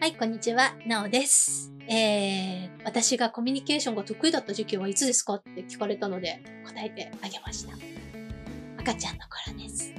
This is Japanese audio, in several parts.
はい、こんにちは、なおです。えー、私がコミュニケーションが得意だった時期はいつですかって聞かれたので答えてあげました。赤ちゃんの頃です。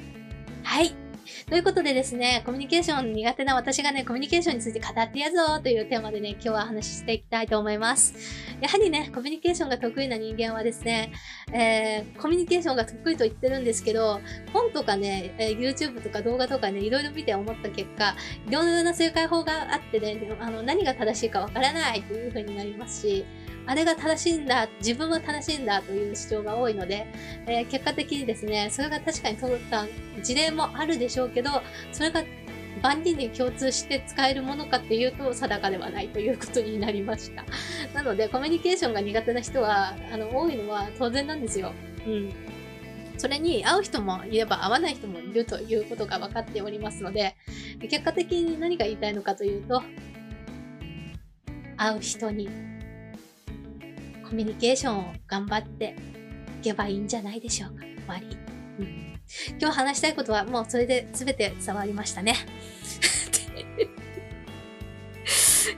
はい。ということでですね、コミュニケーション苦手な私がね、コミュニケーションについて語ってやるぞというテーマでね、今日は話していきたいと思います。やはりね、コミュニケーションが得意な人間はですね、えー、コミュニケーションが得意と言ってるんですけど、本とかね、え YouTube とか動画とかね、いろいろ見て思った結果、いろいろな正解法があってね、あの何が正しいかわからないという風になりますし、あれが正しいんだ、自分は正しいんだという主張が多いので、えー結果的にですね、それが確かに通った事例もあるでしょうけど、それが万人に共通して使えるものかっていうと定かではないということになりました。なので、コミュニケーションが苦手な人は、あの、多いのは当然なんですよ。うん。それに、会う人もいれば会わない人もいるということが分かっておりますので、結果的に何が言いたいのかというと、会う人にコミュニケーションを頑張っていけばいいんじゃないでしょうか。終わり。うん今日話したいことはもうそれで全て伝わりましたね。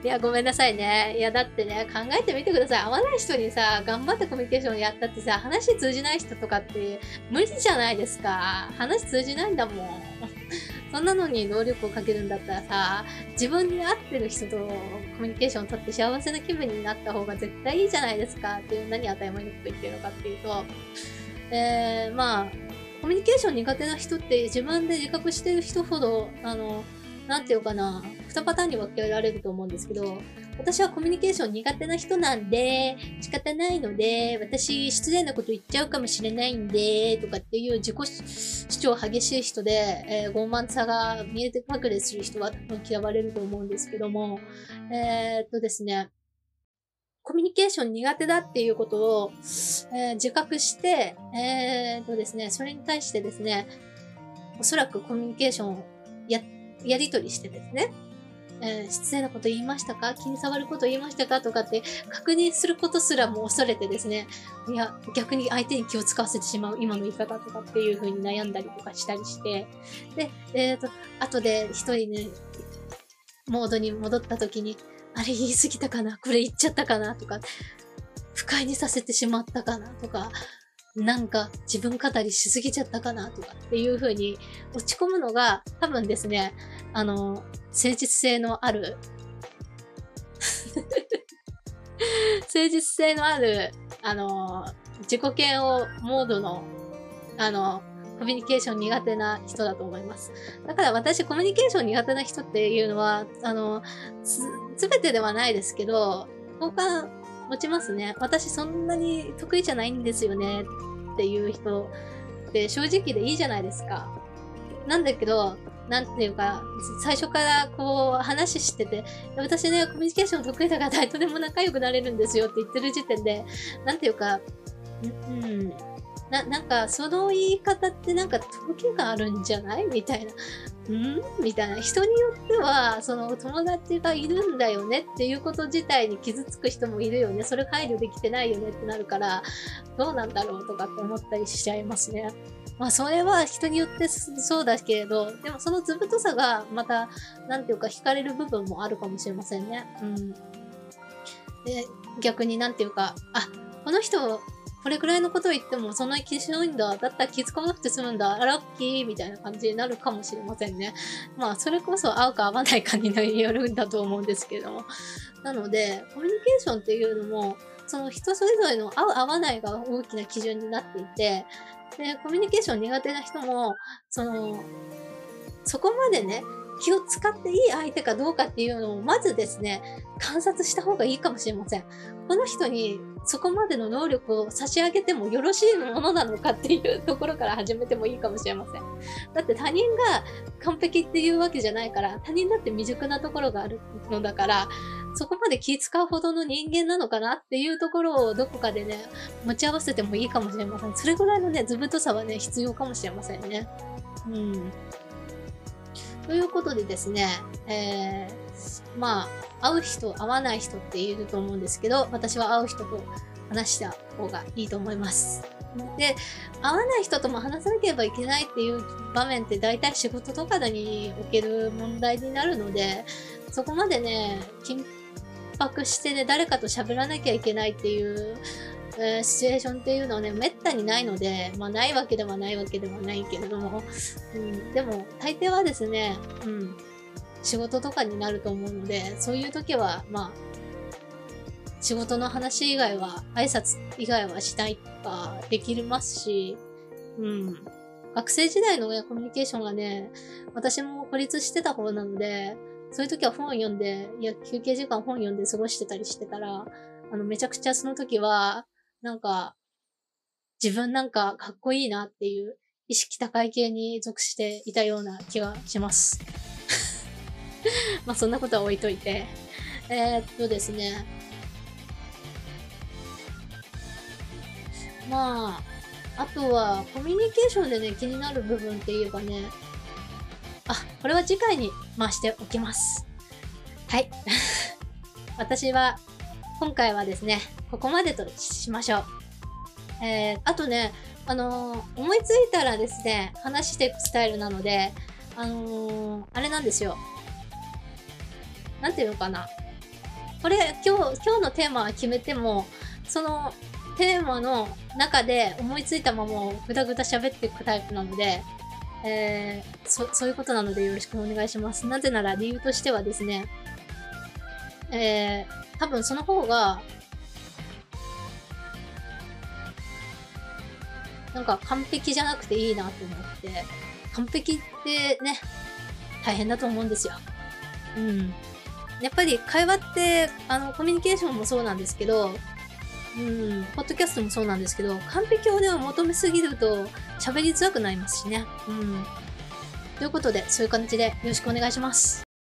いや、ごめんなさいね。いや、だってね、考えてみてください。会わない人にさ、頑張ってコミュニケーションやったってさ、話通じない人とかって無理じゃないですか。話通じないんだもん。そんなのに能力をかけるんだったらさ、自分に合ってる人とコミュニケーションを取って幸せな気分になった方が絶対いいじゃないですかっていう何当たり前のこと言ってるのかっていうと、えー、まあ、コミュニケーション苦手な人って自分で自覚してる人ほど、あの、なんていうかな、二パターンに分けられると思うんですけど、私はコミュニケーション苦手な人なんで、仕方ないので、私失礼なこと言っちゃうかもしれないんで、とかっていう自己主張激しい人で、えー傲慢さが見えて隠れする人は多分嫌われると思うんですけども、えーっとですね、コミュニケーション苦手だっていうことを、えー自覚して、えーっとですね、それに対してですね、おそらくコミュニケーションをや、やり取りしてですね、えー失礼なこと言いましたか？気に障ること言いましたか？とかって確認することすらも恐れてですね、いや、逆に相手に気を使わせてしまう今の言い方とかっていう風に悩んだりとかしたりして、で、えっ、と、後で一人ね、モードに戻った時に、あれ言い過ぎたかな？これ言っちゃったかな？とか、不快にさせてしまったかな？とか、なんか自分語りしすぎちゃったかなとかっていう風に落ち込むのが多分ですね、あの、誠実性のある 誠実性のある、あの、自己嫌悪モードの、あの、コミュニケーション苦手な人だと思います。だから私、コミュニケーション苦手な人っていうのは、あの、す、すべてではないですけど、好感持ちますね。私そんなに得意じゃないんですよねっていう人って正直でいいじゃないですか。なんだけど、なんていうか、最初からこう話してて、私ね、コミュニケーション得意だから誰とでも仲良くなれるんですよって言ってる時点で、なんていうか、うん、な、なんかその言い方ってなんか時があるんじゃない？みたいな。んみたいな。人によっては、その友達がいるんだよねっていうこと自体に傷つく人もいるよね。それ配慮できてないよねってなるから、どうなんだろうとかって思ったりしちゃいますね。まあそれは人によってそうだけれど、でもその図太さがまた、なんていうか惹かれる部分もあるかもしれませんね。うん。で、逆になんていうか、あ、この人、これくらいのことを言ってもそんなに気しないんだ。だったら気づかなくて済むんだ。ラッキーみたいな感じになるかもしれませんね。まあ、それこそ合うか合わないかによるんだと思うんですけども。なので、コミュニケーションっていうのも、その人それぞれの合う合わないが大きな基準になっていて、で、コミュニケーション苦手な人も、その、そこまでね、気を使っていい相手かどうかっていうのを、まずですね、観察した方がいいかもしれません。この人にそこまでの能力を差し上げてもよろしいものなのかっていうところから始めてもいいかもしれません。だって他人が完璧っていうわけじゃないから、他人だって未熟なところがあるのだから、そこまで気使うほどの人間なのかなっていうところをどこかでね、持ち合わせてもいいかもしれません。それぐらいのね、図太さはね、必要かもしれませんね。うん。ということでですね、えー、まあ、会う人、会わない人って言えると思うんですけど、私は会う人と話した方がいいと思います。で、会わない人とも話さなければいけないっていう場面って大体仕事とかにおける問題になるので、そこまでね、緊迫してね、誰かと喋らなきゃいけないっていう、えー、シチュエーションっていうのはね、めったにないので、まあないわけではないわけではないけれども、うん、でも大抵はですね、うん、仕事とかになると思うので、そういう時は、まあ、仕事の話以外は、挨拶以外はしないとかできますし、うん。学生時代のね、コミュニケーションがね、私も孤立してた方なので、そういう時は本を読んで、いや、休憩時間本読んで過ごしてたりしてたら、あの、めちゃくちゃその時は、なんか、自分なんかかっこいいなっていう意識高い系に属していたような気がします。まあそんなことは置いといて。えー、っとですね。まあ、あとはコミュニケーションでね、気になる部分って言えばね、あ、これは次回に回しておきます。はい。私は、今回はですね、ここまでとしましょう。えー、あとね、あのー、思いついたらですね、話していくスタイルなので、あのー、あれなんですよ。なんていうのかな。これ、今日、今日のテーマは決めても、そのテーマの中で思いついたままぐだぐだ喋っていくタイプなので、えー、そ、そういうことなのでよろしくお願いします。なぜなら理由としてはですね、えー、多分その方が、なんか完璧じゃなくていいなと思って、完璧ってね、大変だと思うんですよ。うん。やっぱり会話って、あの、コミュニケーションもそうなんですけど、うん、ポッドキャストもそうなんですけど、完璧をね、求めすぎると喋りづらくなりますしね。うん。ということで、そういう感じでよろしくお願いします。